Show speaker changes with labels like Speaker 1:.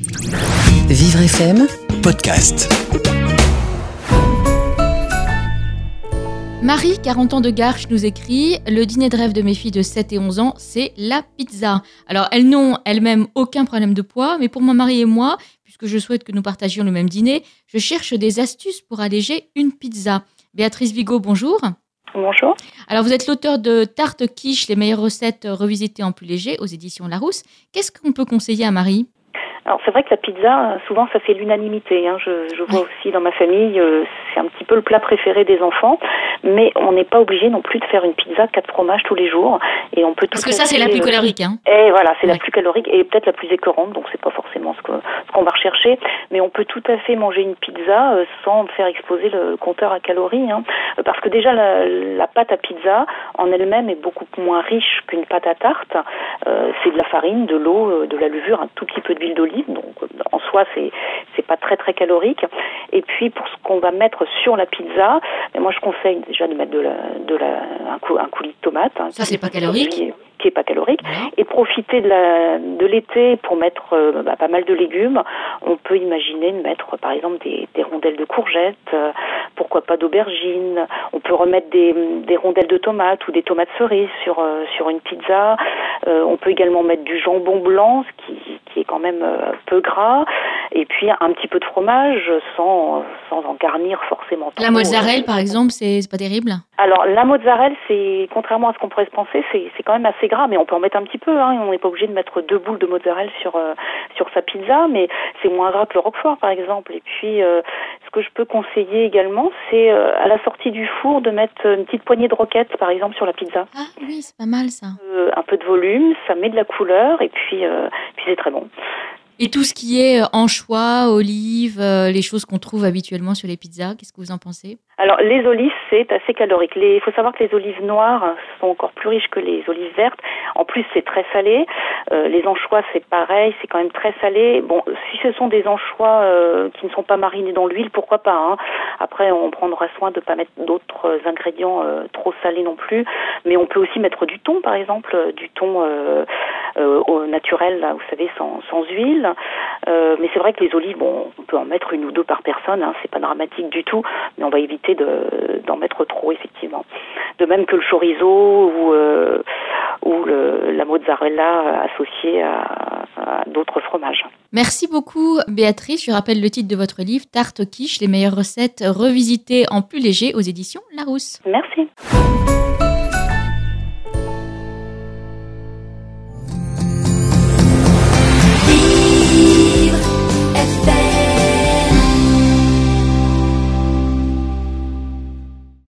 Speaker 1: Vivre FM
Speaker 2: podcast.
Speaker 3: Marie, 40 ans de Garches, nous écrit Le dîner de rêve de mes filles de 7 et 11 ans, c'est la pizza. Alors, elles n'ont elles-mêmes aucun problème de poids, mais pour mon mari et moi, puisque je souhaite que nous partagions le même dîner, je cherche des astuces pour alléger une pizza. Béatrice Vigo, bonjour.
Speaker 4: Bonjour.
Speaker 3: Alors, vous êtes l'auteur de Tarte Quiche, les meilleures recettes revisitées en plus léger aux éditions Larousse. Qu'est-ce qu'on peut conseiller à Marie?
Speaker 4: Alors c'est vrai que la pizza, souvent ça fait l'unanimité. Hein. Je, je vois aussi dans ma famille, euh, c'est un petit peu le plat préféré des enfants, mais on n'est pas obligé non plus de faire une pizza quatre fromages tous les jours. Et on peut
Speaker 3: Parce
Speaker 4: tout
Speaker 3: que
Speaker 4: à
Speaker 3: ça, c'est la plus
Speaker 4: euh,
Speaker 3: calorique. Hein.
Speaker 4: Et voilà, c'est
Speaker 3: Ouais.
Speaker 4: la plus calorique et peut-être la plus écœurante, donc c'est pas forcément ce que- ce qu'on va rechercher. Mais on peut tout à fait manger une pizza euh, sans faire exploser le compteur à calories, hein. Euh, parce que déjà la, la pâte à pizza en elle-même est beaucoup moins riche qu'une pâte à tarte. Euh, c'est de la farine, de l'eau, de la levure, un tout petit peu d'huile d'olive, donc en soi c'est pas très très calorique. Et puis pour ce qu'on va mettre sur la pizza, moi je conseille déjà de mettre de la, de la un, cou- un coulis de tomate. hein,
Speaker 3: Ça, c'est pas calorique.
Speaker 4: Qui, qui est pas calorique et profiter de la de l'été pour mettre euh, bah, pas mal de légumes. On peut imaginer de mettre par exemple des, des rondelles de courgettes, euh, pourquoi pas d'aubergines. On peut remettre des, des rondelles de tomates ou des tomates cerises sur euh, sur une pizza. On peut également mettre du jambon blanc, ce qui, qui est quand même peu gras, et puis un petit peu de fromage sans sans en garnir forcément.
Speaker 3: La mozzarella, par exemple, c'est pas terrible
Speaker 4: Alors la mozzarella, c'est contrairement à ce qu'on pourrait se penser, c'est quand même assez gras, mais on peut en mettre un petit peu. Hein, on n'est pas obligé de mettre deux boules de mozzarella sur euh, sur sa pizza, mais c'est moins gras que le roquefort par exemple. Et puis euh, ce que je peux conseiller également, c'est euh, à la sortie du four de mettre une petite poignée de roquettes par exemple sur la pizza.
Speaker 3: Ah oui, c'est pas mal ça.
Speaker 4: Euh, un peu de volume, ça met de la couleur et puis euh, puis c'est très bon.
Speaker 3: Et tout ce qui est euh, anchois, olives, euh, les choses qu'on trouve habituellement sur les pizzas, qu'est-ce que vous en pensez?
Speaker 4: Alors les olives, c'est assez calorique. Il faut savoir que les olives noires sont encore plus riches que les olives vertes. En plus, c'est très salé. Euh, les anchois, c'est pareil, c'est quand même très salé. Bon, si ce sont des anchois euh, qui ne sont pas marinés dans l'huile, pourquoi pas. Hein. Après, on prendra soin de ne pas mettre d'autres ingrédients euh, trop salés non plus. Mais on peut aussi mettre du thon, par exemple, euh, du thon euh, euh, au naturel, là, vous savez, sans, sans huile. Euh, mais c'est vrai que les olives, bon, on peut en mettre une ou deux par personne. Hein, c'est pas dramatique du tout mais on va éviter de- d'en mettre trop effectivement. De même que le chorizo ou euh, ou le- la mozzarella associée à, à d'autres fromages.
Speaker 3: Merci beaucoup Béatrice. Je rappelle le titre de votre livre, Tarte quiche, les meilleures recettes revisitées en plus léger aux éditions Larousse.
Speaker 4: Merci.